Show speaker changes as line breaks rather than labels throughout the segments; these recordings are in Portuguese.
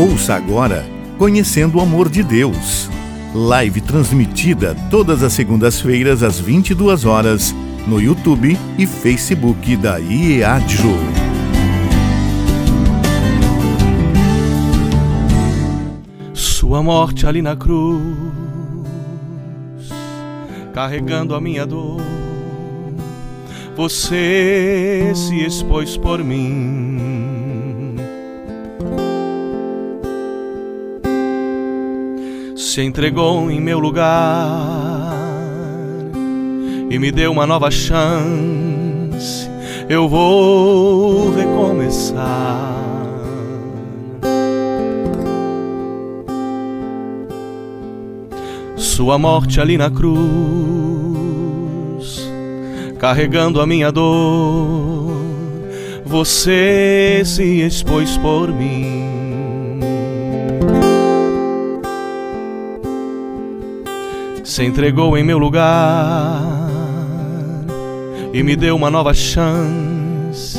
Ouça agora Conhecendo o Amor de Deus. Live transmitida todas as segundas-feiras às 22 horas no YouTube e Facebook da IEADJO.
Sua morte ali na cruz, carregando a minha dor, você se expôs por mim. Se entregou em meu lugar e me deu uma nova chance. Eu vou recomeçar. Sua morte ali na cruz, carregando a minha dor, você se expôs por mim. Se entregou em meu lugar e me deu uma nova chance.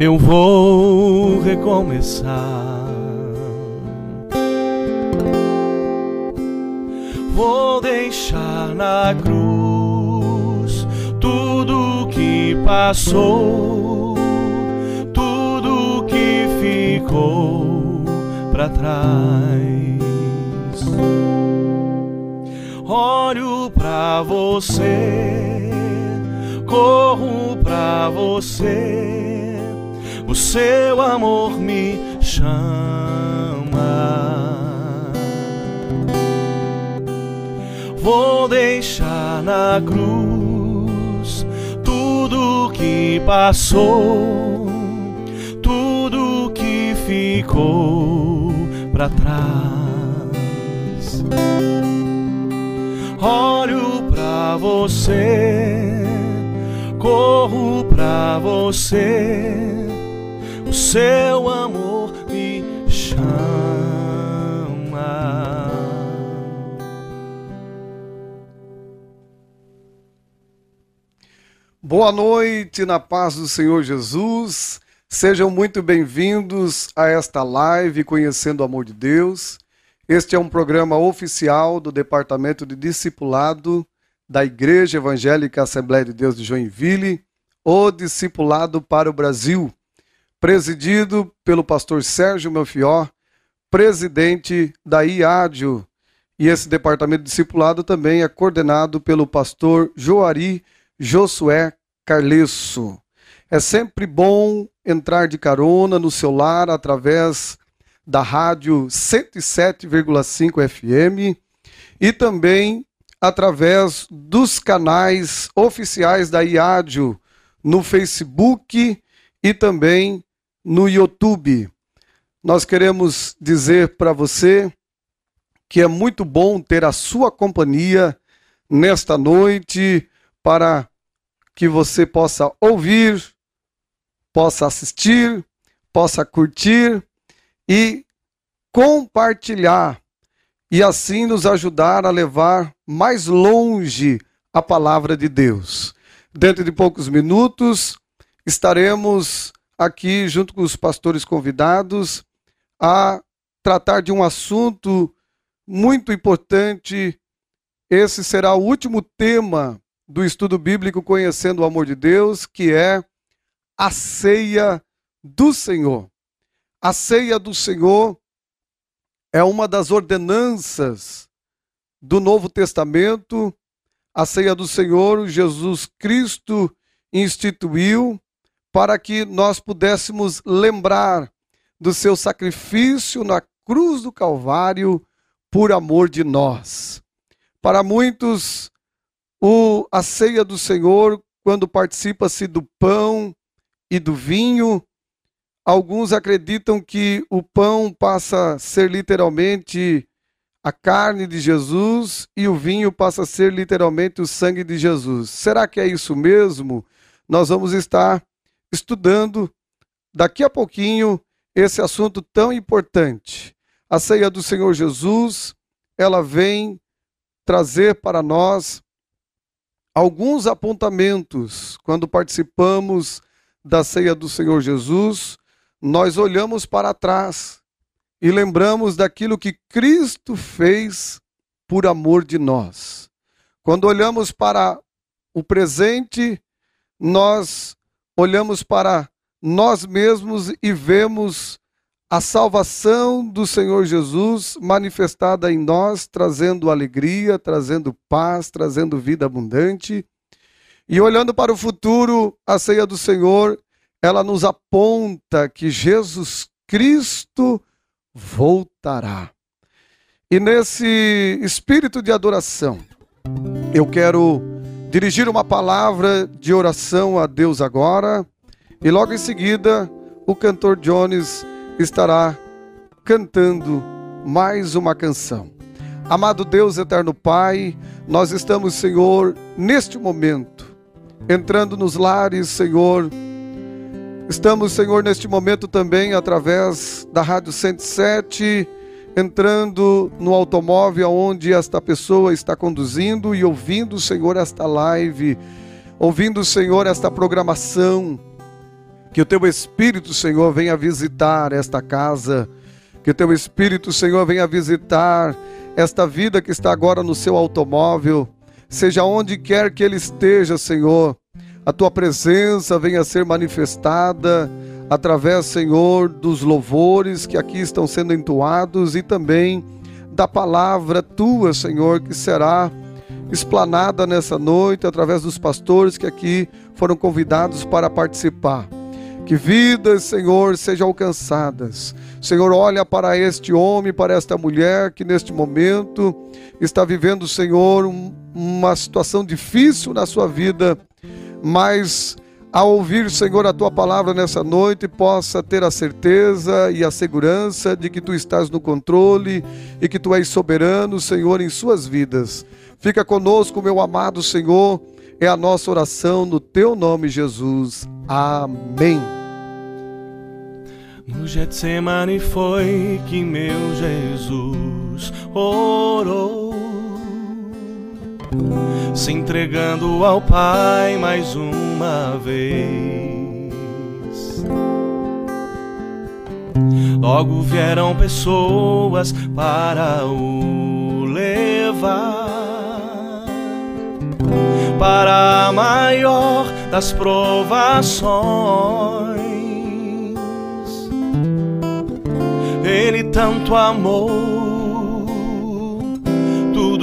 Eu vou recomeçar. Vou deixar na cruz tudo que passou, tudo que ficou para trás. Olho para você, corro para você, o seu amor me chama. Vou deixar na cruz tudo que passou, tudo que ficou para trás. Olho para você, corro para você, o seu amor me chama.
Boa noite, na paz do Senhor Jesus. Sejam muito bem-vindos a esta live Conhecendo o Amor de Deus. Este é um programa oficial do Departamento de Discipulado da Igreja Evangélica Assembleia de Deus de Joinville, o Discipulado para o Brasil, presidido pelo pastor Sérgio Melfior, presidente da IADIO. E esse departamento de discipulado também é coordenado pelo pastor Joari Josué Carlesso. É sempre bom entrar de carona no seu lar através da rádio 107,5 FM e também através dos canais oficiais da IADIO no Facebook e também no YouTube. Nós queremos dizer para você que é muito bom ter a sua companhia nesta noite para que você possa ouvir, possa assistir, possa curtir e compartilhar e assim nos ajudar a levar mais longe a palavra de Deus. Dentro de poucos minutos estaremos aqui junto com os pastores convidados a tratar de um assunto muito importante. Esse será o último tema do estudo bíblico Conhecendo o Amor de Deus, que é a ceia do Senhor. A ceia do Senhor é uma das ordenanças do Novo Testamento. A ceia do Senhor, Jesus Cristo instituiu para que nós pudéssemos lembrar do seu sacrifício na cruz do Calvário por amor de nós. Para muitos, o, a ceia do Senhor, quando participa-se do pão e do vinho, alguns acreditam que o pão passa a ser literalmente a carne de Jesus e o vinho passa a ser literalmente o sangue de Jesus. Será que é isso mesmo? Nós vamos estar estudando daqui a pouquinho esse assunto tão importante. A ceia do Senhor Jesus, ela vem trazer para nós alguns apontamentos quando participamos da ceia do Senhor Jesus, nós olhamos para trás e lembramos daquilo que Cristo fez por amor de nós. Quando olhamos para o presente, nós olhamos para nós mesmos e vemos a salvação do Senhor Jesus manifestada em nós, trazendo alegria, trazendo paz, trazendo vida abundante. E olhando para o futuro, a ceia do Senhor, ela nos aponta que Jesus Cristo voltará. E nesse espírito de adoração, eu quero dirigir uma palavra de oração a Deus agora, e logo em seguida, o cantor Jones estará cantando mais uma canção. Amado Deus, eterno Pai, nós estamos, Senhor, neste momento entrando nos lares, Senhor. Estamos, Senhor, neste momento também através da Rádio 107, entrando no automóvel onde esta pessoa está conduzindo e ouvindo, Senhor, esta live, ouvindo, Senhor, esta programação. Que o teu Espírito, Senhor, venha visitar esta casa. Que o teu Espírito, Senhor, venha visitar esta vida que está agora no seu automóvel seja onde quer que ele esteja, Senhor, a tua presença venha a ser manifestada através, Senhor, dos louvores que aqui estão sendo entoados e também da palavra tua, Senhor, que será explanada nessa noite através dos pastores que aqui foram convidados para participar. Que vidas, Senhor, sejam alcançadas. Senhor, olha para este homem, para esta mulher que neste momento está vivendo, Senhor, um, uma situação difícil na sua vida, mas ao ouvir, Senhor, a tua palavra nessa noite, possa ter a certeza e a segurança de que tu estás no controle e que tu és soberano, Senhor, em suas vidas. Fica conosco, meu amado Senhor, é a nossa oração no teu nome, Jesus. Amém.
No Getsemane foi que meu Jesus orou, se entregando ao Pai mais uma vez. Logo vieram pessoas para o levar para a maior das provações Ele tanto amou,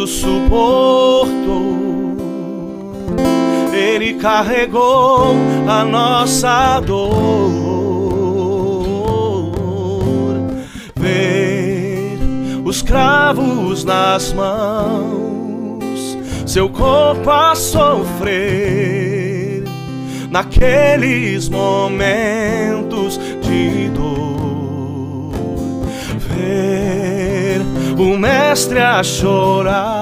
suportou. Ele carregou a nossa dor. Ver os cravos nas mãos, seu corpo a sofrer naqueles momentos de dor ver o mestre a chorar,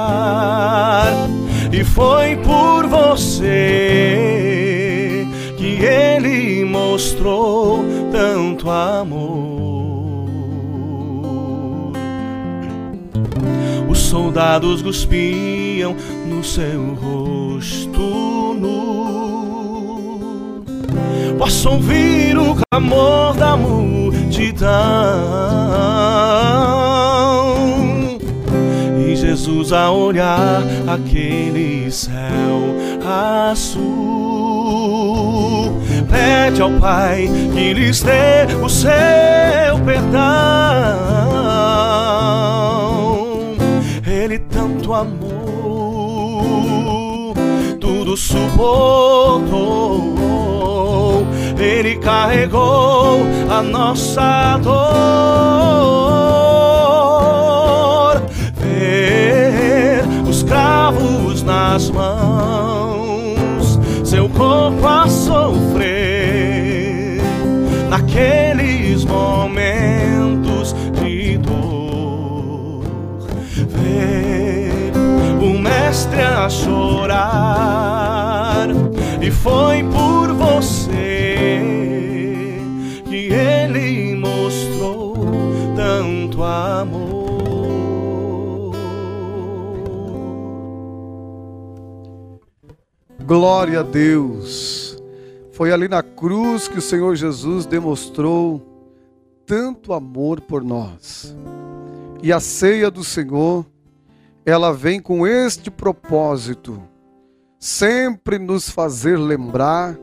e foi por você que ele mostrou tanto amor. Os soldados cuspiam no seu rosto nu. Posso ouvir o clamor da multidão. Jesus a olhar aquele céu azul, pede ao Pai que lhes dê o seu perdão. Ele tanto amou, tudo suportou ele carregou a nossa dor. Cravos nas mãos, seu corpo a sofrer naqueles momentos de dor. Ver o mestre a chorar e foi por
Glória a Deus. Foi ali na cruz que o Senhor Jesus demonstrou tanto amor por nós. E a ceia do Senhor, ela vem com este propósito, sempre nos fazer lembrar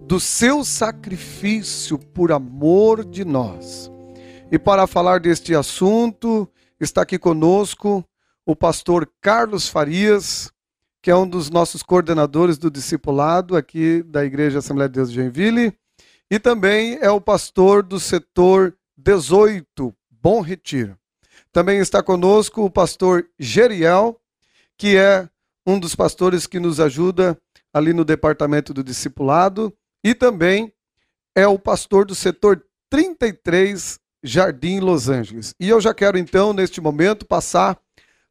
do seu sacrifício por amor de nós. E para falar deste assunto, está aqui conosco o pastor Carlos Farias, que é um dos nossos coordenadores do discipulado aqui da Igreja Assembleia de Deus de Joinville, e também é o pastor do setor 18, Bom Retiro. Também está conosco o pastor Geriel, que é um dos pastores que nos ajuda ali no departamento do discipulado, e também é o pastor do setor 33, Jardim Los Angeles. E eu já quero então, neste momento, passar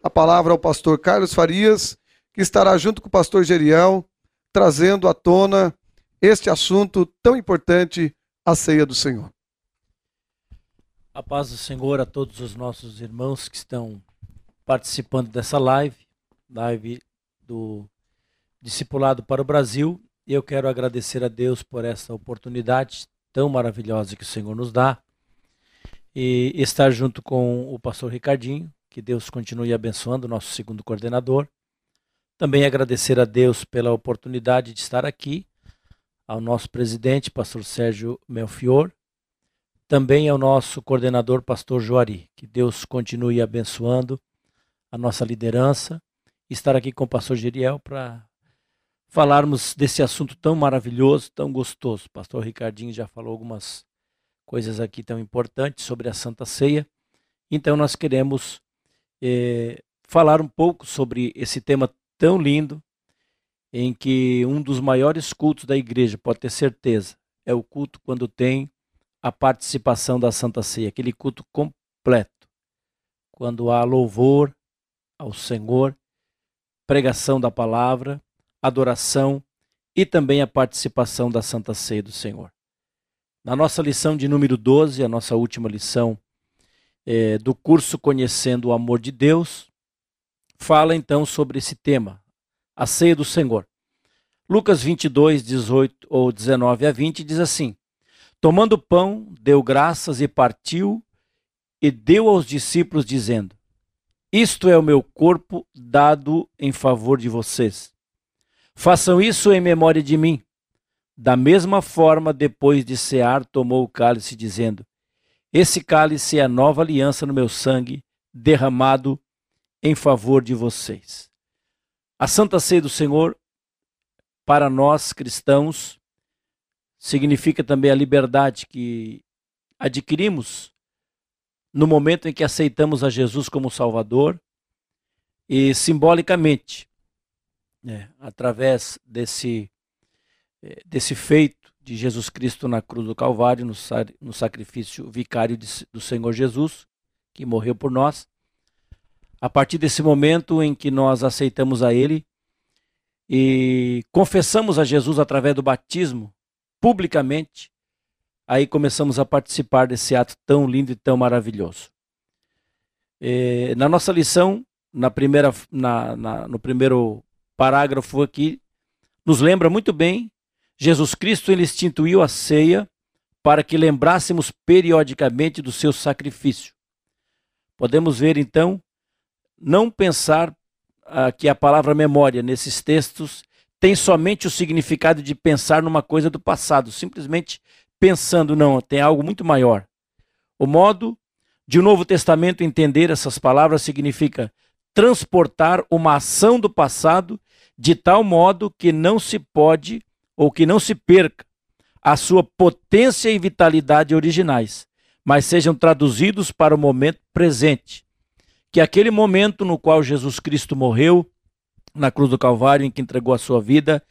a palavra ao pastor Carlos Farias, estará junto com o pastor Geriel, trazendo à tona este assunto tão importante, a ceia do Senhor.
A paz do Senhor a todos os nossos irmãos que estão participando dessa live, live do Discipulado para o Brasil. Eu quero agradecer a Deus por essa oportunidade tão maravilhosa que o Senhor nos dá e estar junto com o pastor Ricardinho, que Deus continue abençoando, nosso segundo coordenador. Também agradecer a Deus pela oportunidade de estar aqui, ao nosso presidente, pastor Sérgio Melfior, também ao nosso coordenador, pastor Joari. Que Deus continue abençoando a nossa liderança. Estar aqui com o pastor Geriel para falarmos desse assunto tão maravilhoso, tão gostoso. O pastor Ricardinho já falou algumas coisas aqui tão importantes sobre a Santa Ceia. Então nós queremos é, falar um pouco sobre esse tema tão lindo, em que um dos maiores cultos da igreja, pode ter certeza, é o culto quando tem a participação da Santa Ceia, aquele culto completo, quando há louvor ao Senhor, pregação da palavra, adoração e também a participação da Santa Ceia do Senhor. Na nossa lição de número 12, a nossa última lição é, do curso Conhecendo o Amor de Deus, fala então sobre esse tema, a ceia do Senhor. Lucas 22, 18 ou 19 a 20 diz assim: Tomando pão, deu graças e partiu, e deu aos discípulos, dizendo: Isto é o meu corpo dado em favor de vocês. Façam isso em memória de mim. Da mesma forma, depois de cear, tomou o cálice, dizendo: Esse cálice é a nova aliança no meu sangue, derramado em favor de vocês. A Santa Ceia do Senhor, para nós cristãos, significa também a liberdade que adquirimos no momento em que aceitamos a Jesus como Salvador e simbolicamente é, através desse, é, desse feito de Jesus Cristo na cruz do Calvário, no, no sacrifício vicário de, do Senhor Jesus, que morreu por nós. A partir desse momento em que nós aceitamos a Ele e confessamos a Jesus através do batismo, publicamente, aí começamos a participar desse ato tão lindo e tão maravilhoso. É, na nossa lição, na primeira, na, na, no primeiro parágrafo aqui nos lembra muito bem. Jesus Cristo ele instituiu a ceia para que lembrássemos periodicamente do seu sacrifício. Podemos ver então, não pensar ah, que a palavra memória nesses textos tem somente o significado de pensar numa coisa do passado, simplesmente pensando, não, tem algo muito maior. O modo de o Novo Testamento entender essas palavras significa transportar uma ação do passado de tal modo que não se pode ou que não se perca a sua potência e vitalidade originais, mas sejam traduzidos para o momento presente. Que aquele momento no qual Jesus Cristo morreu na cruz do Calvário, em que entregou a sua vida,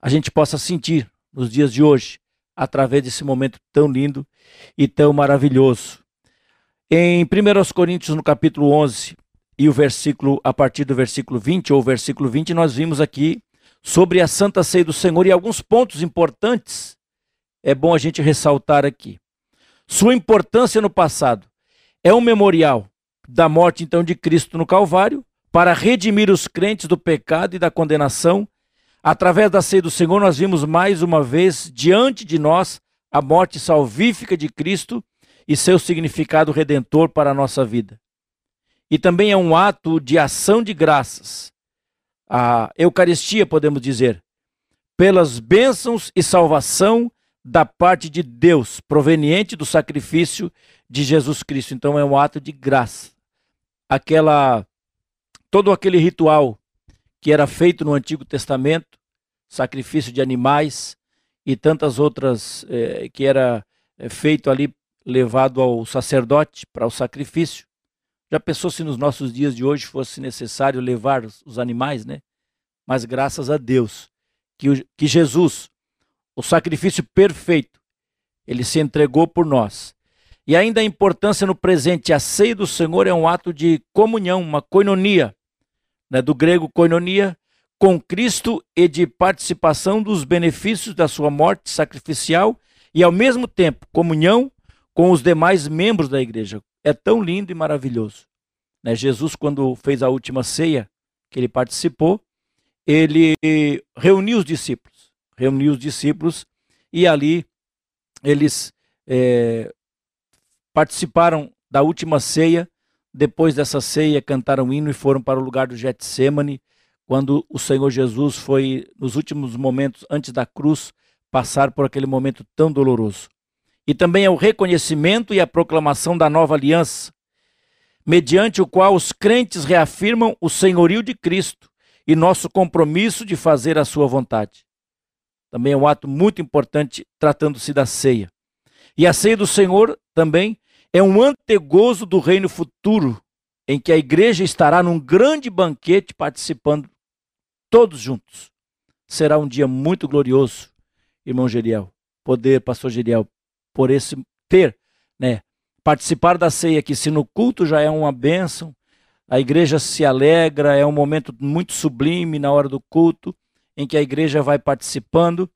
a gente possa sentir nos dias de hoje, através desse momento tão lindo e tão maravilhoso. Em 1 Coríntios, no capítulo 11, e o versículo, a partir do versículo 20 ou versículo 20, nós vimos aqui sobre a Santa Ceia do Senhor e alguns pontos importantes é bom a gente ressaltar aqui. Sua importância no passado é um memorial da morte então de Cristo no Calvário para redimir os crentes do pecado e da condenação. Através da ceia do Senhor, nós vimos mais uma vez diante de nós a morte salvífica de Cristo e seu significado redentor para a nossa vida. E também é um ato de ação de graças. A Eucaristia, podemos dizer, pelas bênçãos e salvação da parte de Deus, proveniente do sacrifício de Jesus Cristo. Então é um ato de graça. Aquela todo aquele ritual que era feito no Antigo Testamento, sacrifício de animais e tantas outras eh, que era eh, feito ali levado ao sacerdote para o sacrifício. Já pensou se nos nossos dias de hoje fosse necessário levar os animais, né? Mas graças a Deus que, que Jesus, o sacrifício perfeito, ele se entregou por nós. E ainda a importância no presente, a ceia do Senhor é um ato de comunhão, uma koinonia, né, do grego koinonia, com Cristo e de participação dos benefícios da sua morte sacrificial e, ao mesmo tempo, comunhão com os demais membros da igreja. É tão lindo e maravilhoso. Né? Jesus, quando fez a última ceia que ele participou, ele reuniu os discípulos, reuniu os discípulos e ali eles é, participaram da última ceia. Depois dessa ceia, cantaram um hino e foram para o lugar do Getsemane, quando o Senhor Jesus foi, nos últimos momentos antes da cruz, passar por aquele momento tão doloroso. E também é o reconhecimento e a proclamação da nova aliança, mediante o qual os crentes reafirmam o senhorio de Cristo e nosso compromisso de fazer a sua vontade. Também é um ato muito importante tratando-se da ceia. E a ceia do Senhor também é um antegozo do reino futuro, em que a igreja estará num grande banquete participando todos juntos. Será um dia muito glorioso, irmão Geriel, poder, pastor Geriel, por esse ter, né, participar da ceia que se no culto já é uma bênção, a igreja se alegra, é um momento muito sublime na hora do culto, em que a igreja vai participando.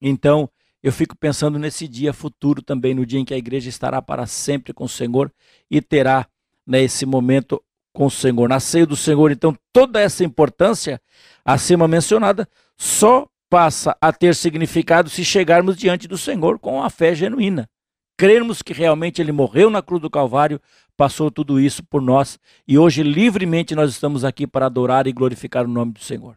Então, eu fico pensando nesse dia futuro também, no dia em que a igreja estará para sempre com o Senhor e terá né, esse momento com o Senhor. Na ceia do Senhor, então, toda essa importância acima mencionada só passa a ter significado se chegarmos diante do Senhor com a fé genuína. Crermos que realmente ele morreu na cruz do Calvário passou tudo isso por nós e hoje livremente nós estamos aqui para adorar e glorificar o nome do Senhor.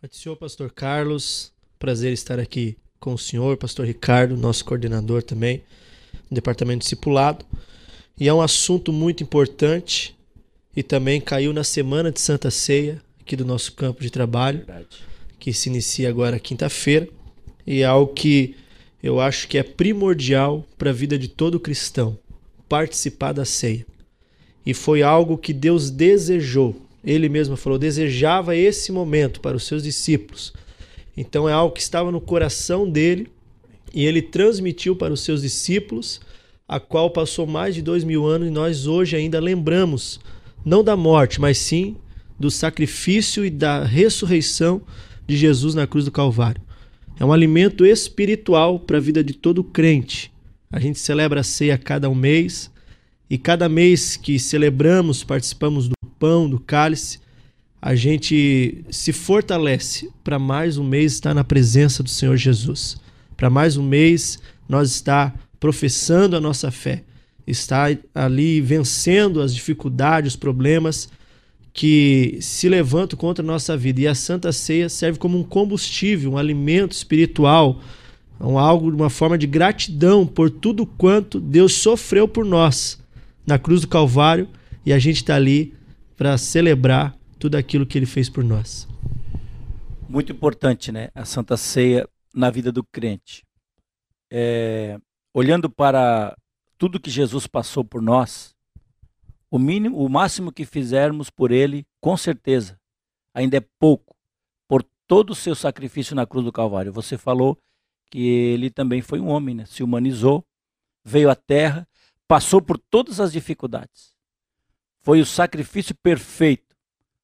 Pai Senhor, pastor Carlos, prazer estar aqui com o senhor, pastor Ricardo, nosso coordenador também, do departamento discipulado. E é um assunto muito importante e também caiu na semana de Santa Ceia, aqui do nosso campo de trabalho, Verdade. que se inicia agora quinta-feira, e é algo que eu acho que é primordial para a vida de todo cristão participar da ceia. E foi algo que Deus desejou. Ele mesmo falou, desejava esse momento para os seus discípulos. Então é algo que estava no coração dele e ele transmitiu para os seus discípulos, a qual passou mais de dois mil anos e nós hoje ainda lembramos, não da morte, mas sim do sacrifício e da ressurreição de Jesus na cruz do Calvário. É um alimento espiritual para a vida de todo crente. A gente celebra a ceia cada um mês e cada mês que celebramos, participamos do pão, do cálice, a gente se fortalece para mais um mês estar na presença do Senhor Jesus. Para mais um mês nós estar professando a nossa fé, estar ali vencendo as dificuldades, os problemas que se levantam contra a nossa vida. E a Santa Ceia serve como um combustível, um alimento espiritual um algo, uma forma de gratidão por tudo quanto Deus sofreu por nós na cruz do Calvário e a gente está ali para celebrar tudo aquilo que Ele fez por nós.
Muito importante, né? A Santa Ceia na vida do crente. É, olhando para tudo que Jesus passou por nós, o mínimo, o máximo que fizermos por Ele, com certeza, ainda é pouco por todo o seu sacrifício na cruz do Calvário. Você falou que ele também foi um homem, né? se humanizou, veio à terra, passou por todas as dificuldades. Foi o sacrifício perfeito.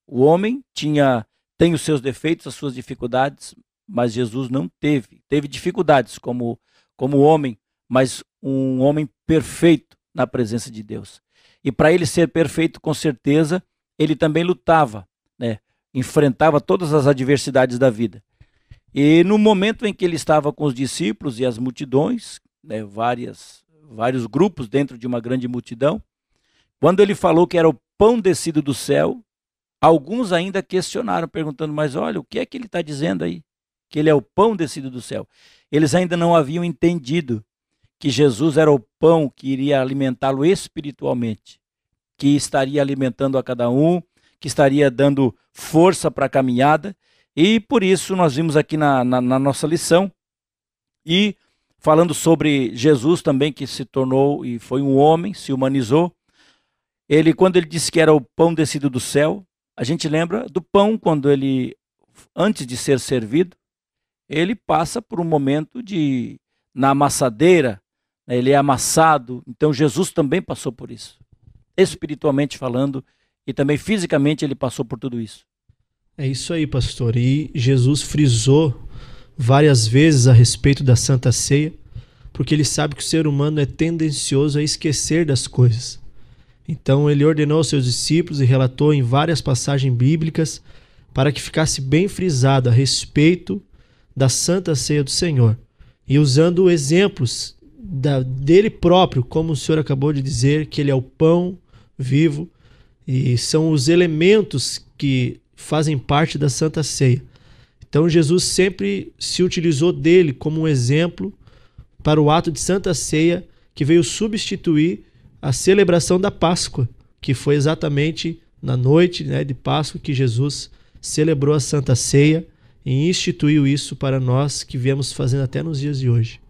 O homem tinha tem os seus defeitos, as suas dificuldades, mas Jesus não teve. Teve dificuldades como como homem, mas um homem perfeito na presença de Deus. E para ele ser perfeito, com certeza, ele também lutava, né? Enfrentava todas as adversidades da vida. E no momento em que ele estava com os discípulos e as multidões, né, várias, vários grupos dentro de uma grande multidão. Quando ele falou que era o pão descido do céu, alguns ainda questionaram, perguntando: Mas olha, o que é que ele está dizendo aí? Que ele é o pão descido do céu. Eles ainda não haviam entendido que Jesus era o pão que iria alimentá-lo espiritualmente, que estaria alimentando a cada um, que estaria dando força para a caminhada. E por isso nós vimos aqui na, na, na nossa lição e falando sobre Jesus também, que se tornou e foi um homem, se humanizou. Ele, quando ele disse que era o pão descido do céu, a gente lembra do pão quando ele, antes de ser servido, ele passa por um momento de, na amassadeira, né, ele é amassado. Então Jesus também passou por isso, espiritualmente falando, e também fisicamente ele passou por tudo isso.
É isso aí, pastor. E Jesus frisou várias vezes a respeito da Santa Ceia, porque ele sabe que o ser humano é tendencioso a esquecer das coisas. Então ele ordenou aos seus discípulos e relatou em várias passagens bíblicas para que ficasse bem frisado a respeito da Santa Ceia do Senhor. E usando exemplos da, dele próprio, como o senhor acabou de dizer, que ele é o pão vivo e são os elementos que fazem parte da Santa Ceia. Então Jesus sempre se utilizou dele como um exemplo para o ato de Santa Ceia que veio substituir a celebração da Páscoa, que foi exatamente na noite né, de Páscoa que Jesus celebrou a Santa Ceia e instituiu isso para nós que viemos fazendo até nos dias de hoje.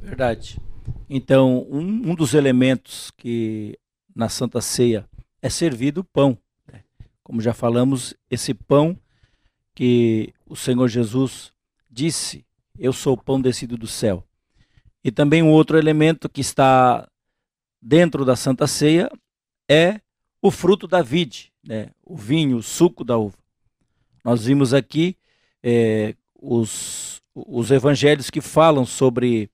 Verdade. Então, um, um dos elementos que na Santa Ceia é servido o pão. Né? Como já falamos, esse pão que o Senhor Jesus disse: Eu sou o pão descido do céu. E também um outro elemento que está dentro da Santa Ceia é o fruto da vide, né? o vinho, o suco da uva. Nós vimos aqui é, os, os evangelhos que falam sobre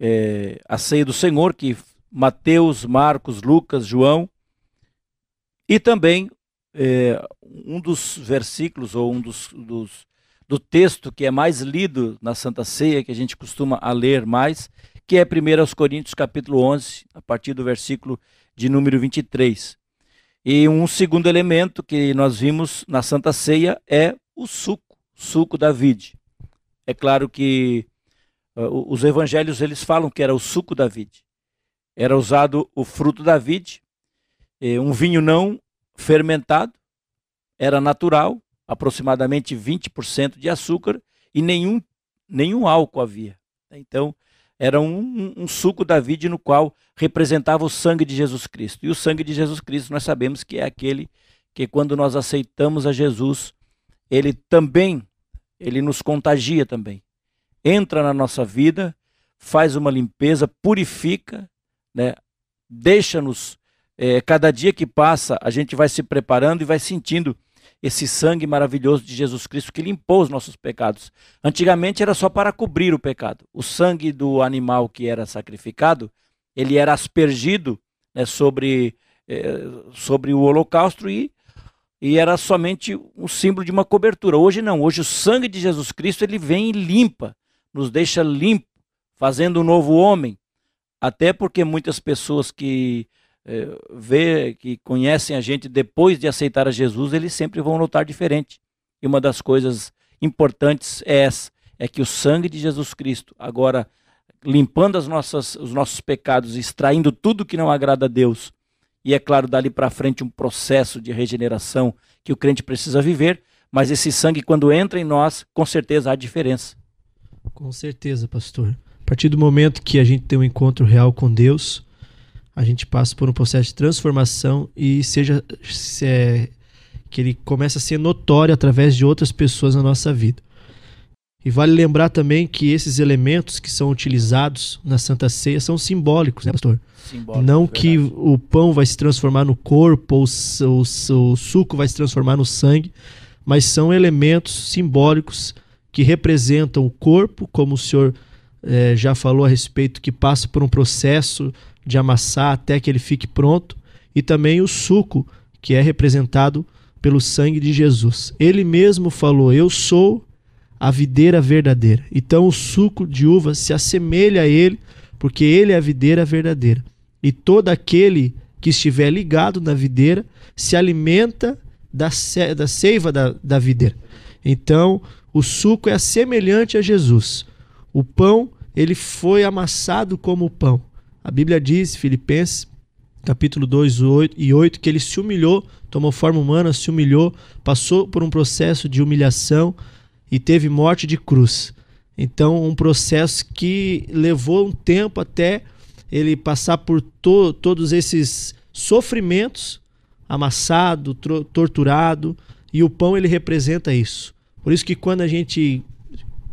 é, a ceia do Senhor, que Mateus, Marcos, Lucas, João, e também é, um dos versículos ou um dos, dos, do texto que é mais lido na Santa Ceia, que a gente costuma a ler mais, que é 1 Coríntios capítulo 11, a partir do versículo de número 23. E um segundo elemento que nós vimos na Santa Ceia é o suco, suco da vide. É claro que uh, os evangelhos eles falam que era o suco da vide. Era usado o fruto da vide, um vinho não fermentado, era natural, aproximadamente 20% de açúcar e nenhum, nenhum álcool havia. Então, era um, um, suco da vide no qual representava o sangue de Jesus Cristo. E o sangue de Jesus Cristo nós sabemos que é aquele que quando nós aceitamos a Jesus, ele também, ele nos contagia também. Entra na nossa vida, faz uma limpeza, purifica, né? deixa-nos é, cada dia que passa, a gente vai se preparando e vai sentindo esse sangue maravilhoso de Jesus Cristo que limpou os nossos pecados. Antigamente era só para cobrir o pecado. O sangue do animal que era sacrificado, ele era aspergido né, sobre, é, sobre o holocausto e, e era somente um símbolo de uma cobertura. Hoje não, hoje o sangue de Jesus Cristo ele vem e limpa, nos deixa limpo, fazendo um novo homem. Até porque muitas pessoas que vê, que conhecem a gente depois de aceitar a Jesus, eles sempre vão notar diferente. E uma das coisas importantes é essa, é que o sangue de Jesus Cristo, agora limpando as nossas, os nossos pecados, extraindo tudo que não agrada a Deus, e é claro, dali para frente um processo de regeneração que o crente precisa viver, mas esse sangue, quando entra em nós, com certeza há diferença.
Com certeza, pastor. A partir do momento que a gente tem um encontro real com Deus, a gente passa por um processo de transformação e seja se é, que ele começa a ser notório através de outras pessoas na nossa vida. E vale lembrar também que esses elementos que são utilizados na Santa Ceia são simbólicos, né, pastor? Simbólico, Não verdade. que o pão vai se transformar no corpo ou o, o suco vai se transformar no sangue, mas são elementos simbólicos que representam o corpo, como o senhor é, já falou a respeito, que passa por um processo de amassar até que ele fique pronto, e também o suco, que é representado pelo sangue de Jesus. Ele mesmo falou: Eu sou a videira verdadeira. Então o suco de uva se assemelha a ele, porque ele é a videira verdadeira. E todo aquele que estiver ligado na videira se alimenta da, da seiva da, da videira. Então, o suco é semelhante a Jesus. O pão, ele foi amassado como pão. A Bíblia diz, Filipenses, capítulo 2 e 8, que ele se humilhou, tomou forma humana, se humilhou, passou por um processo de humilhação e teve morte de cruz. Então, um processo que levou um tempo até ele passar por to todos esses sofrimentos, amassado, torturado, e o pão ele representa isso. Por isso que quando a gente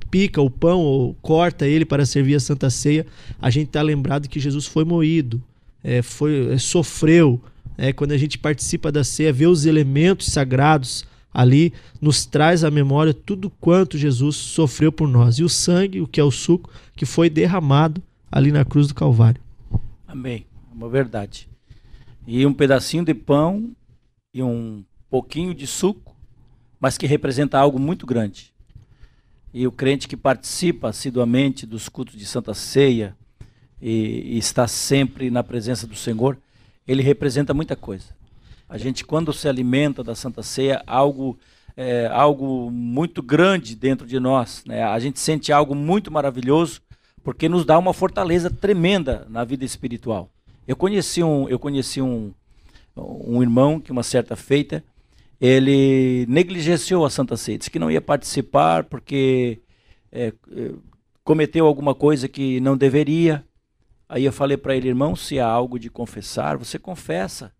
pica o pão ou corta ele para servir a Santa Ceia, a gente está lembrado que Jesus foi moído, é, foi, é, sofreu. É, quando a gente participa da ceia, vê os elementos sagrados ali, nos traz à memória tudo quanto Jesus sofreu por nós. E o sangue, o que é o suco, que foi derramado ali na cruz do Calvário.
Amém. É uma verdade. E um pedacinho de pão e um pouquinho de suco, mas que representa algo muito grande. E o crente que participa assiduamente dos cultos de Santa Ceia e, e está sempre na presença do Senhor, ele representa muita coisa. A gente, quando se alimenta da Santa Ceia, algo, é, algo muito grande dentro de nós. Né? A gente sente algo muito maravilhoso, porque nos dá uma fortaleza tremenda na vida espiritual. Eu conheci um, eu conheci um, um irmão que uma certa feita ele negligenciou a Santa Ceia, disse que não ia participar porque é, é, cometeu alguma coisa que não deveria. Aí eu falei para ele, irmão, se há algo de confessar, você confessa.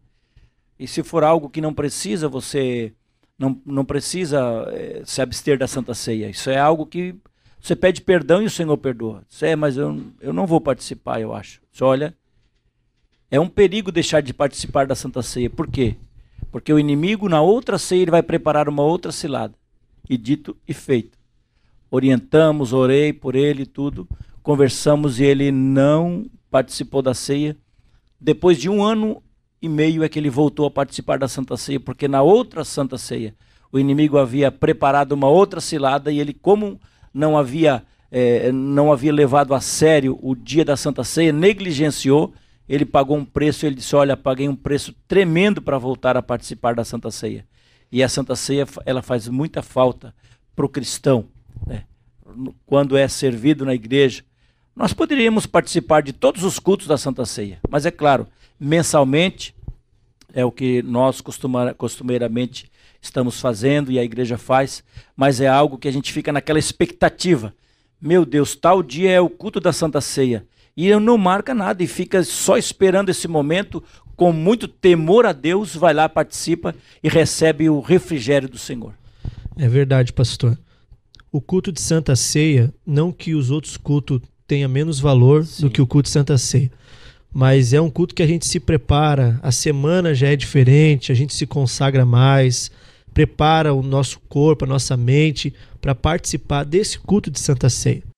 E se for algo que não precisa, você não, não precisa é, se abster da Santa Ceia. Isso é algo que você pede perdão e o Senhor perdoa. Disse, é, mas eu, eu não vou participar, eu acho. Disse, olha, é um perigo deixar de participar da Santa Ceia. Por quê? Porque o inimigo, na outra ceia, ele vai preparar uma outra cilada. E dito e feito. Orientamos, orei por ele tudo. Conversamos e ele não participou da ceia. Depois de um ano e meio é que ele voltou a participar da Santa Ceia, porque na outra Santa Ceia o inimigo havia preparado uma outra cilada e ele, como não havia, é, não havia levado a sério o dia da Santa Ceia, negligenciou ele pagou um preço, ele disse: Olha, paguei um preço tremendo para voltar a participar da Santa Ceia. E a Santa Ceia ela faz muita falta para o cristão. Né? Quando é servido na igreja, nós poderíamos participar de todos os cultos da Santa Ceia, mas é claro, mensalmente é o que nós costumeiramente estamos fazendo e a igreja faz, mas é algo que a gente fica naquela expectativa. Meu Deus, tal dia é o culto da Santa Ceia e não marca nada e fica só esperando esse momento com muito temor a Deus, vai lá, participa e recebe o refrigério do Senhor.
É verdade, pastor. O culto de Santa Ceia, não que os outros cultos tenham menos valor Sim. do que o culto de Santa Ceia, mas é um culto que a gente se prepara, a semana já é diferente, a gente se consagra mais, prepara o nosso corpo, a nossa mente para participar desse culto de Santa Ceia.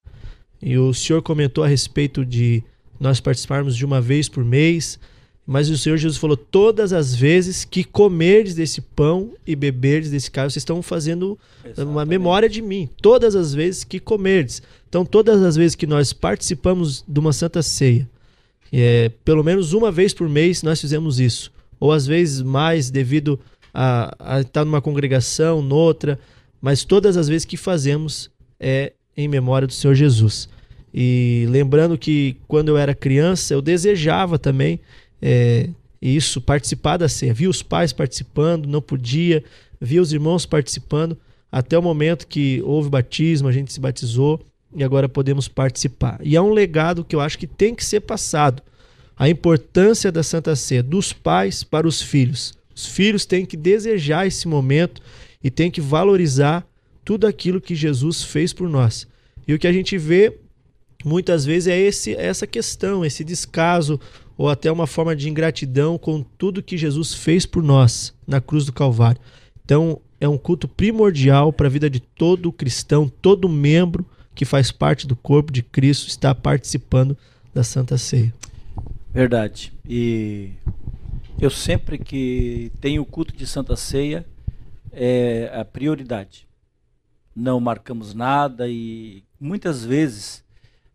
E o senhor comentou a respeito de nós participarmos de uma vez por mês, mas o Senhor Jesus falou: todas as vezes que comerdes desse pão e beberdes desse cálice, vocês estão fazendo Exatamente. uma memória de mim. Todas as vezes que comerdes. Então, todas as vezes que nós participamos de uma santa ceia, é, pelo menos uma vez por mês nós fizemos isso. Ou às vezes mais devido a, a estar numa congregação, noutra. Mas todas as vezes que fazemos é em memória do Senhor Jesus. E lembrando que quando eu era criança, eu desejava também é, isso, participar da ceia. Via os pais participando, não podia, via os irmãos participando, até o momento que houve batismo, a gente se batizou e agora podemos participar. E é um legado que eu acho que tem que ser passado. A importância da Santa Ceia, dos pais para os filhos. Os filhos têm que desejar esse momento e têm que valorizar tudo aquilo que Jesus fez por nós. E o que a gente vê muitas vezes é esse, essa questão, esse descaso ou até uma forma de ingratidão com tudo que Jesus fez por nós na cruz do Calvário. Então, é um culto primordial para a vida de todo cristão, todo membro que faz parte do corpo de Cristo está participando da Santa Ceia.
Verdade. E eu sempre que tenho o culto de Santa Ceia, é a prioridade não marcamos nada e muitas vezes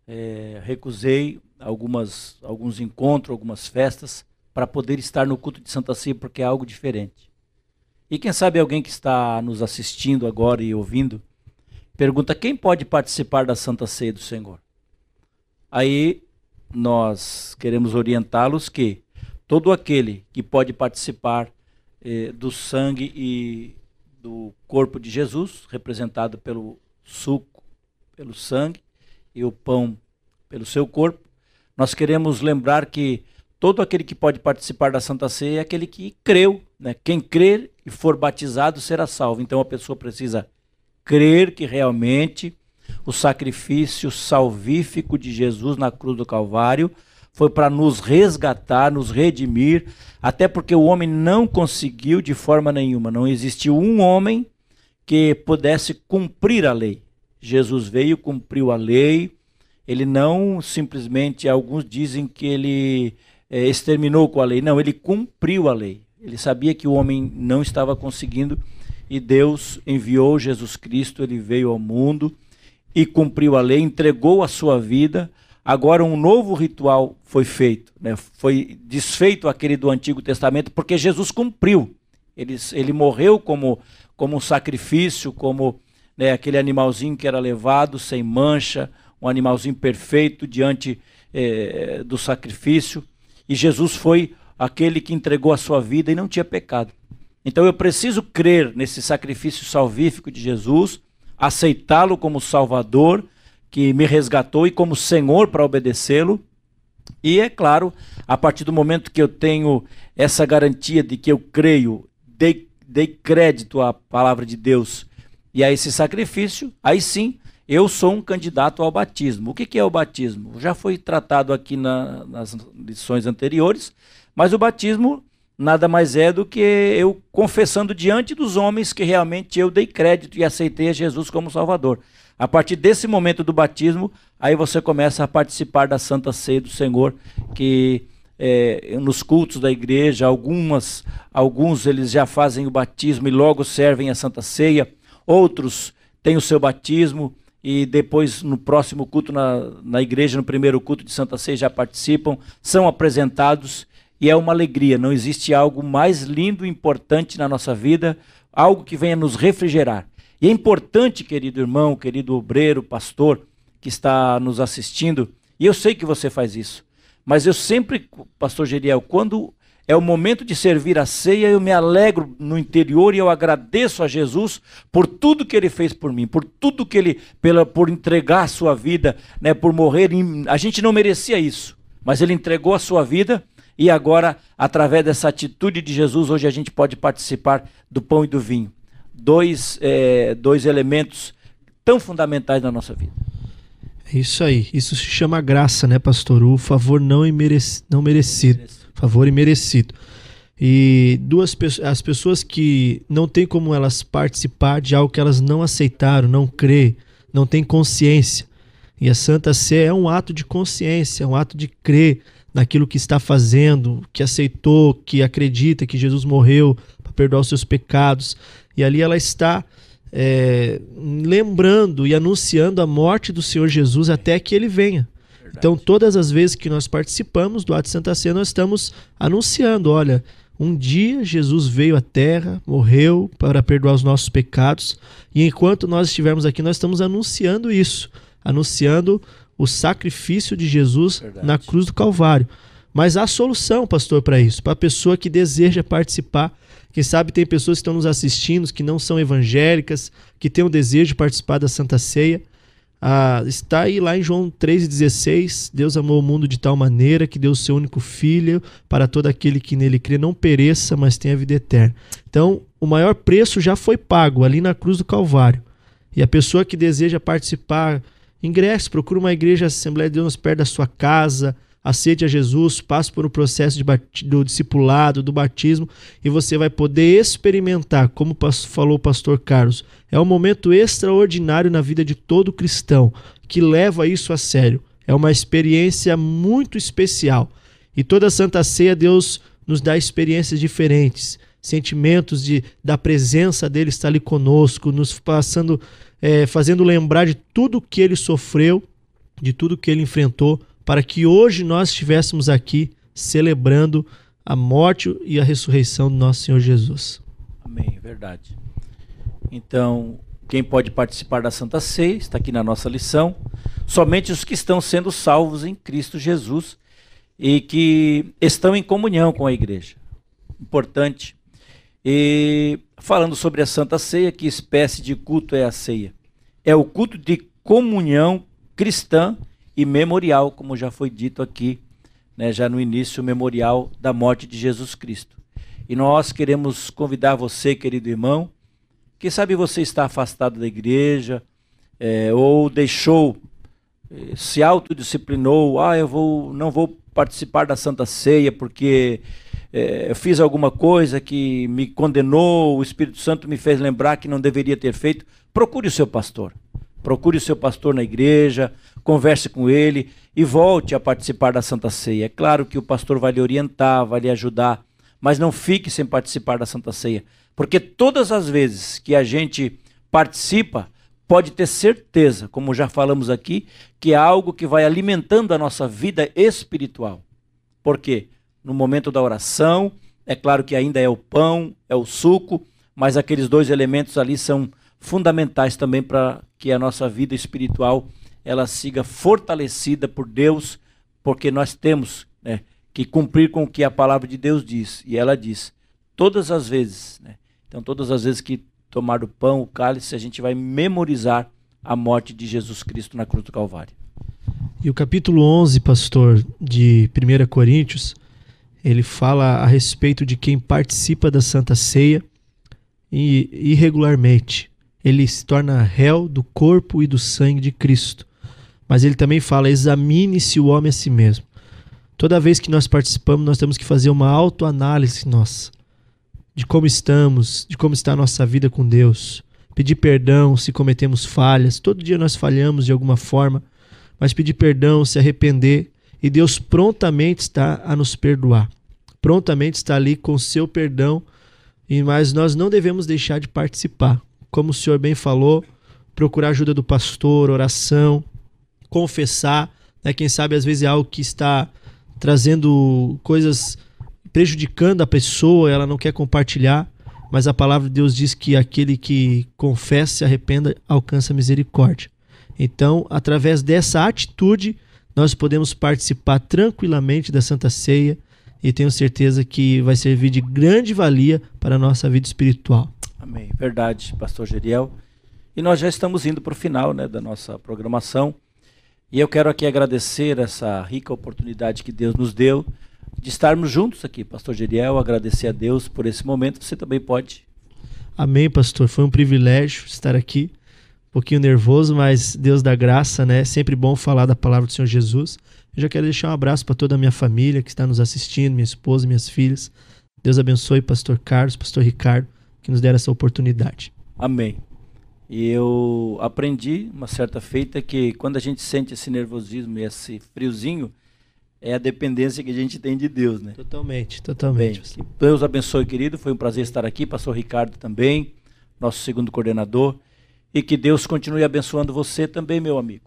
é, recusei algumas, alguns encontros, algumas festas, para poder estar no culto de Santa Ceia, porque é algo diferente. E quem sabe alguém que está nos assistindo agora e ouvindo, pergunta quem pode participar da Santa Ceia do Senhor. Aí nós queremos orientá-los que todo aquele que pode participar eh, do sangue e do corpo de Jesus, representado pelo suco, pelo sangue, e o pão pelo seu corpo, nós queremos lembrar que todo aquele que pode participar da Santa Ceia é aquele que creu. Né? Quem crer e for batizado será salvo. Então a pessoa precisa crer que realmente o sacrifício salvífico de Jesus na cruz do Calvário foi para nos resgatar, nos redimir, até porque o homem não conseguiu de forma nenhuma, não existiu um homem que pudesse cumprir a lei. Jesus veio, cumpriu a lei, ele não simplesmente, alguns dizem que ele é, exterminou com a lei, não, ele cumpriu a lei. Ele sabia que o homem não estava conseguindo e Deus enviou Jesus Cristo, ele veio ao mundo e cumpriu a lei, entregou a sua vida. Agora um novo ritual foi feito, né? foi desfeito aquele do Antigo Testamento, porque Jesus cumpriu. Ele, ele morreu como, como um sacrifício, como né, aquele animalzinho que era levado sem mancha, um animalzinho perfeito diante é, do sacrifício. E Jesus foi aquele que entregou a sua vida e não tinha pecado. Então eu preciso crer nesse sacrifício salvífico de Jesus, aceitá-lo como Salvador, que me resgatou e como Senhor para obedecê-lo. E é claro, a partir do momento que eu tenho essa garantia de que eu creio, dei, dei crédito à palavra de Deus e a esse sacrifício, aí sim eu sou um candidato ao batismo. O que, que é o batismo? Já foi tratado aqui na, nas lições anteriores, mas o batismo nada mais é do que eu confessando diante dos homens que realmente eu dei crédito e aceitei a Jesus como Salvador. A partir desse momento do batismo, aí você começa a participar da Santa Ceia do Senhor, que é, nos cultos da igreja, algumas, alguns eles já fazem o batismo e logo servem a Santa Ceia, outros têm o seu batismo e depois no próximo culto na, na igreja, no primeiro culto de Santa Ceia já participam, são apresentados e é uma alegria. Não existe algo mais lindo e importante na nossa vida, algo que venha nos refrigerar. E é importante, querido irmão, querido obreiro, pastor que está nos assistindo, e eu sei que você faz isso, mas eu sempre, pastor Geriel, quando é o momento de servir a ceia, eu me alegro no interior e eu agradeço a Jesus por tudo que ele fez por mim, por tudo que ele, pela, por entregar a sua vida, né, por morrer. A gente não merecia isso, mas ele entregou a sua vida e agora, através dessa atitude de Jesus, hoje a gente pode participar do pão e do vinho. Dois, é, dois elementos tão fundamentais na nossa vida.
É isso aí. Isso se chama graça, né, pastor? O favor não, imerec não merecido. Favor imerecido. E duas as pessoas que não tem como elas participar de algo que elas não aceitaram, não crê, não tem consciência. E a Santa Sé é um ato de consciência, é um ato de crer, naquilo que está fazendo, que aceitou, que acredita que Jesus morreu para perdoar os seus pecados. E ali ela está é, lembrando e anunciando a morte do Senhor Jesus até que ele venha. Verdade. Então, todas as vezes que nós participamos do Ato de Santa Ceia, nós estamos anunciando: olha, um dia Jesus veio à terra, morreu para perdoar os nossos pecados, e enquanto nós estivermos aqui, nós estamos anunciando isso, anunciando o sacrifício de Jesus Verdade. na cruz do Calvário. Mas há solução, pastor, para isso, para a pessoa que deseja participar. Quem sabe tem pessoas que estão nos assistindo que não são evangélicas, que têm o desejo de participar da Santa Ceia. Ah, está aí lá em João 3,16: Deus amou o mundo de tal maneira que deu o seu único filho para todo aquele que nele crê não pereça, mas tenha vida eterna. Então, o maior preço já foi pago ali na cruz do Calvário. E a pessoa que deseja participar Ingresse, procure uma igreja Assembleia de Deus perto da sua casa, aceite a Jesus, passe por um processo de do discipulado, do batismo, e você vai poder experimentar, como falou o pastor Carlos, é um momento extraordinário na vida de todo cristão que leva isso a sério. É uma experiência muito especial. E toda Santa Ceia, Deus nos dá experiências diferentes, sentimentos de, da presença dele estar ali conosco, nos passando é, fazendo lembrar de tudo que ele sofreu, de tudo que ele enfrentou para que hoje nós estivéssemos aqui celebrando a morte e a ressurreição do nosso Senhor Jesus.
Amém, verdade. Então, quem pode participar da Santa Ceia está aqui na nossa lição. Somente os que estão sendo salvos em Cristo Jesus e que estão em comunhão com a igreja. Importante. E falando sobre a Santa Ceia, que espécie de culto é a ceia? É o culto de comunhão cristã e memorial, como já foi dito aqui, né, já no início, o memorial da morte de Jesus Cristo. E nós queremos convidar você, querido irmão, quem sabe você está afastado da igreja, é, ou deixou, eh, se autodisciplinou, ah, eu vou, não vou participar da Santa Ceia porque é, eu fiz alguma coisa que me condenou, o Espírito Santo me fez lembrar que não deveria ter feito. Procure o seu pastor. Procure o seu pastor na igreja, converse com ele e volte a participar da Santa Ceia. É claro que o pastor vai lhe orientar, vai lhe ajudar, mas não fique sem participar da Santa Ceia, porque todas as vezes que a gente participa, pode ter certeza, como já falamos aqui, que é algo que vai alimentando a nossa vida espiritual. Por quê? No momento da oração, é claro que ainda é o pão, é o suco, mas aqueles dois elementos ali são fundamentais também para que a nossa vida espiritual ela siga fortalecida por Deus, porque nós temos né, que cumprir com o que a palavra de Deus diz. E ela diz, todas as vezes, né, então todas as vezes que tomar o pão, o cálice, a gente vai memorizar a morte de Jesus Cristo na cruz do Calvário.
E o capítulo 11, pastor, de 1 Coríntios, ele fala a respeito de quem participa da Santa Ceia e irregularmente. Ele se torna réu do corpo e do sangue de Cristo. Mas ele também fala: examine-se o homem a si mesmo. Toda vez que nós participamos, nós temos que fazer uma autoanálise nossa de como estamos, de como está a nossa vida com Deus. Pedir perdão se cometemos falhas. Todo dia nós falhamos de alguma forma, mas pedir perdão, se arrepender, e Deus prontamente está a nos perdoar. Prontamente está ali com seu perdão, mas nós não devemos deixar de participar. Como o senhor bem falou, procurar ajuda do pastor, oração, confessar, né? quem sabe às vezes é algo que está trazendo coisas prejudicando a pessoa, ela não quer compartilhar, mas a palavra de Deus diz que aquele que confessa se arrependa alcança misericórdia. Então, através dessa atitude, nós podemos participar tranquilamente da Santa Ceia e tenho certeza que vai servir de grande valia para a nossa vida espiritual.
Amém. Verdade, pastor Geriel. E nós já estamos indo para o final né, da nossa programação. E eu quero aqui agradecer essa rica oportunidade que Deus nos deu de estarmos juntos aqui. Pastor Geriel, agradecer a Deus por esse momento. Você também pode.
Amém, pastor. Foi um privilégio estar aqui. Um pouquinho nervoso, mas Deus dá graça, né? É sempre bom falar da palavra do Senhor Jesus. Eu já quero deixar um abraço para toda a minha família que está nos assistindo, minha esposa, minhas filhas. Deus abençoe pastor Carlos, pastor Ricardo, que nos deram essa oportunidade.
Amém. E eu aprendi uma certa feita que quando a gente sente esse nervosismo e esse friozinho, é a dependência que a gente tem de Deus, né?
Totalmente, totalmente.
Bem, Deus abençoe, querido. Foi um prazer estar aqui. Pastor Ricardo também, nosso segundo coordenador. E que Deus continue abençoando você também, meu amigo.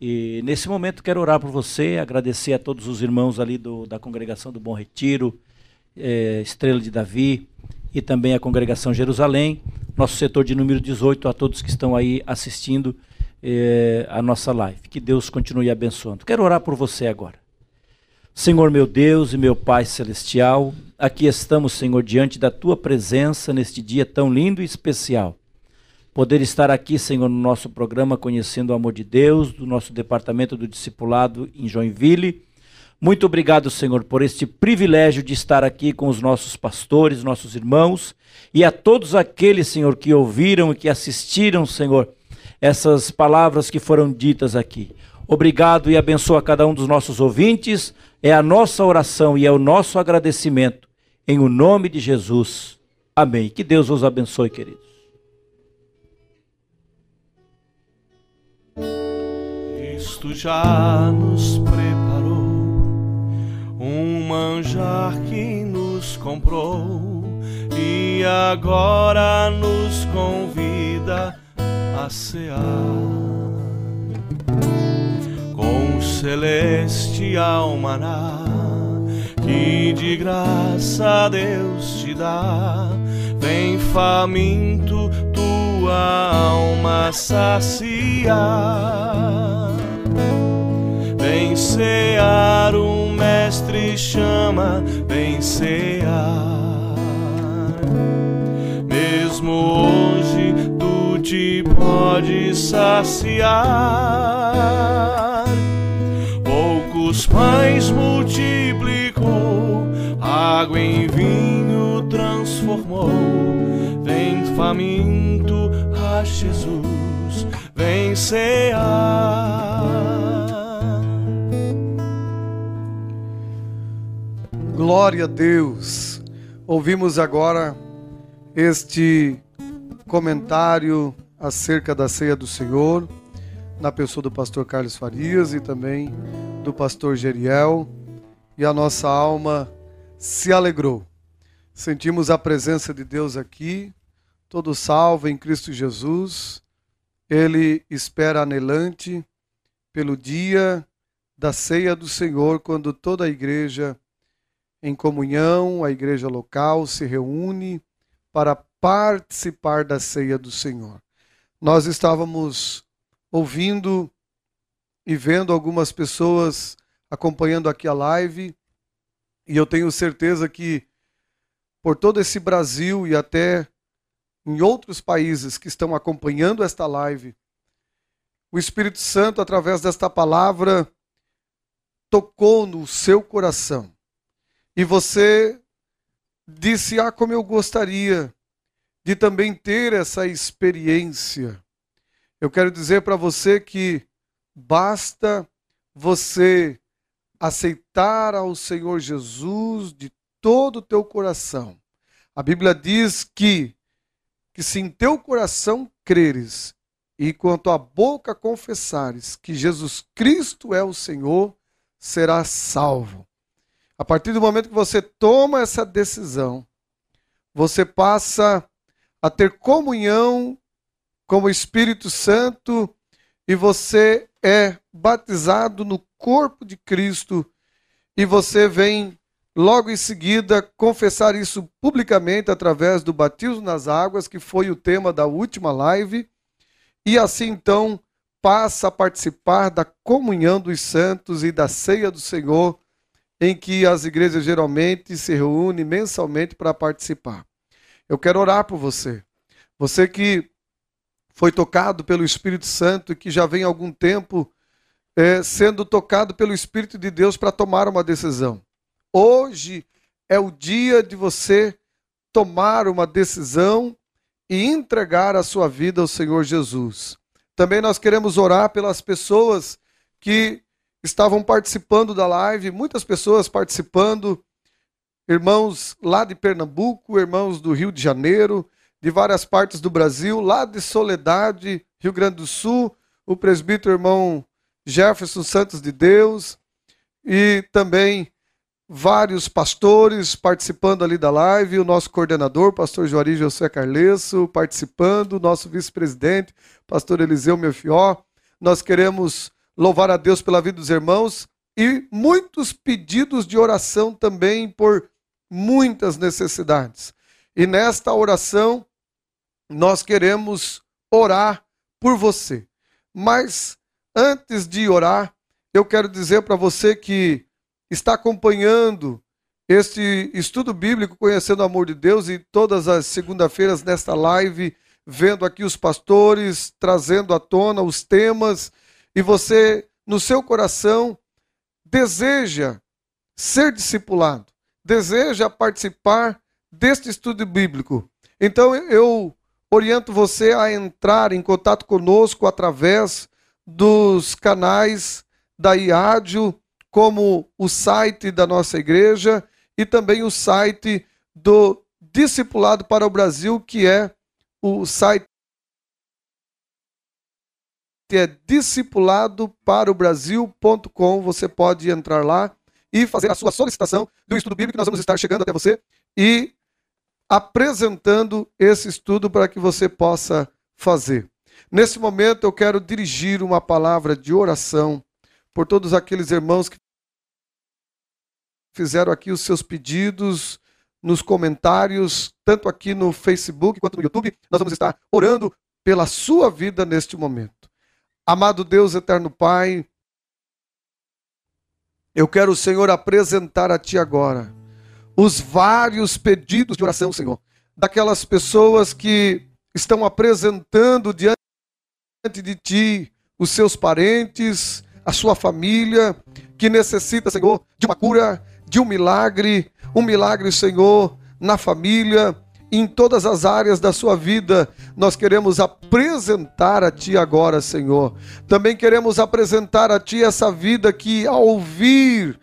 E nesse momento quero orar por você, agradecer a todos os irmãos ali do, da congregação do Bom Retiro, é, Estrela de Davi e também a congregação Jerusalém, nosso setor de número 18, a todos que estão aí assistindo é, a nossa live. Que Deus continue abençoando. Quero orar por você agora. Senhor meu Deus e meu Pai celestial, aqui estamos, Senhor, diante da tua presença neste dia tão lindo e especial. Poder estar aqui, Senhor, no nosso programa Conhecendo o Amor de Deus, do nosso departamento do discipulado em Joinville. Muito obrigado, Senhor, por este privilégio de estar aqui com os nossos pastores, nossos irmãos e a todos aqueles, Senhor, que ouviram e que assistiram, Senhor, essas palavras que foram ditas aqui. Obrigado e abençoa cada um dos nossos ouvintes é a nossa oração e é o nosso agradecimento. Em o nome de Jesus. Amém. Que Deus os abençoe, queridos.
Já nos um manjar que nos comprou e agora nos convida a cear celestial maná que de graça Deus te dá. Vem faminto tua alma saciar. Vem cear, o mestre chama, vem cear. Mesmo hoje tu te podes saciar. Poucos pães multiplicou, água em vinho transformou. Vem faminto a Jesus, vem cear.
Glória a Deus. Ouvimos agora este comentário acerca da ceia do Senhor, na pessoa do pastor Carlos Farias e também do pastor Geriel, e a nossa alma se alegrou. Sentimos a presença de Deus aqui, todo salvo em Cristo Jesus. Ele espera anelante pelo dia da ceia do Senhor, quando toda a igreja em comunhão, a igreja local se reúne para participar da ceia do Senhor. Nós estávamos ouvindo e vendo algumas pessoas acompanhando aqui a live, e eu tenho certeza que por todo esse Brasil e até em outros países que estão acompanhando esta live, o Espírito Santo, através desta palavra, tocou no seu coração e você disse: Ah, como eu gostaria de também ter essa experiência. Eu quero dizer para você que basta você aceitar ao Senhor Jesus de todo o teu coração. A Bíblia diz que que se em teu coração creres e quanto à boca confessares que Jesus Cristo é o Senhor, serás salvo. A partir do momento que você toma essa decisão, você passa a ter comunhão com o Espírito Santo e você é batizado no corpo de Cristo e você vem logo em seguida confessar isso publicamente através do batismo nas águas, que foi o tema da última live, e assim então passa a participar da comunhão dos santos e da ceia do Senhor em que as igrejas geralmente se reúnem mensalmente para participar. Eu quero orar por você. Você que foi tocado pelo Espírito Santo e que já vem algum tempo é, sendo tocado pelo Espírito de Deus para tomar uma decisão. Hoje é o dia de você tomar uma decisão e entregar a sua vida ao Senhor Jesus. Também nós queremos orar pelas pessoas que estavam participando da live, muitas pessoas participando, irmãos lá de Pernambuco, irmãos do Rio de Janeiro, de várias partes do Brasil, lá de Soledade, Rio Grande do Sul, o presbítero irmão Jefferson Santos de Deus e também vários pastores participando ali da live, o nosso coordenador, pastor Juari José Carlesso, participando, o nosso vice-presidente, pastor Eliseu Melfió. Nós queremos louvar a Deus pela vida dos irmãos e muitos pedidos de oração também por muitas necessidades. E nesta oração, nós queremos orar por você. Mas antes de orar, eu quero dizer para você que está acompanhando este estudo bíblico, conhecendo o amor de Deus, e todas as segunda-feiras nesta live, vendo aqui os pastores, trazendo à tona os temas e você, no seu coração, deseja ser discipulado, deseja participar deste estudo bíblico, então eu oriento você a entrar em contato conosco através dos canais da IADIO, como o site da nossa igreja e também o site do Discipulado para o Brasil, que é o site é discipulado para o Brasil.com. Você pode entrar lá e fazer a sua solicitação do estudo bíblico. Nós vamos estar chegando até você e apresentando esse estudo para que você possa fazer. Nesse momento, eu quero dirigir uma palavra de oração por todos aqueles irmãos que fizeram aqui os seus pedidos nos comentários, tanto aqui no Facebook quanto no YouTube. Nós vamos estar orando pela sua vida neste momento. Amado Deus, eterno Pai, eu quero, Senhor, apresentar a Ti agora os vários pedidos de oração, Senhor, daquelas pessoas que estão apresentando diante de Ti os seus parentes, a sua família, que necessita, Senhor, de uma cura, de um milagre, um milagre, Senhor, na família, em todas as áreas da sua vida. Nós queremos apresentar a Ti agora, Senhor. Também queremos apresentar a Ti essa vida que, ao ouvir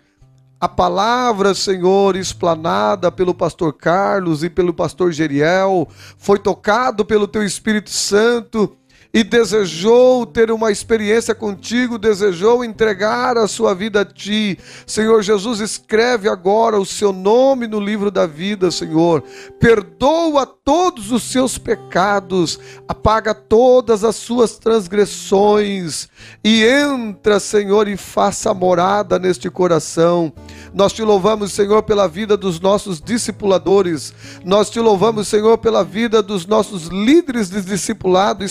a palavra, Senhor, explanada pelo pastor Carlos e pelo pastor Geriel, foi tocado pelo Teu Espírito Santo e desejou ter uma experiência contigo, desejou entregar a sua vida a ti. Senhor Jesus, escreve agora o seu nome no livro da vida, Senhor. Perdoa todos os seus pecados, apaga todas as suas transgressões e entra, Senhor, e faça morada neste coração. Nós te louvamos, Senhor, pela vida dos nossos discipuladores. Nós te louvamos, Senhor, pela vida dos nossos líderes de discipulado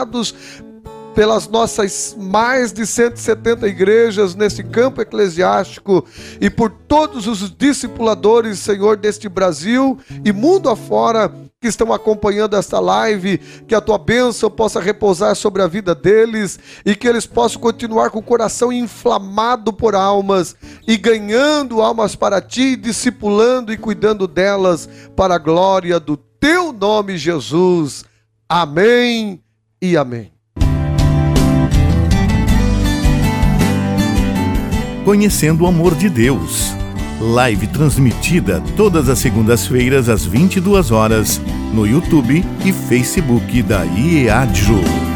espalhados pelas nossas mais de 170 igrejas nesse campo eclesiástico e por todos os discipuladores, Senhor, deste Brasil e mundo afora que estão acompanhando esta live, que a tua bênção possa repousar sobre a vida deles e que eles possam continuar com o coração inflamado por almas e ganhando almas para ti, discipulando e cuidando delas para a glória do teu nome, Jesus. Amém e amém.
Conhecendo o amor de Deus. Live transmitida todas as segundas-feiras às 22 horas no YouTube e Facebook da IEADJU.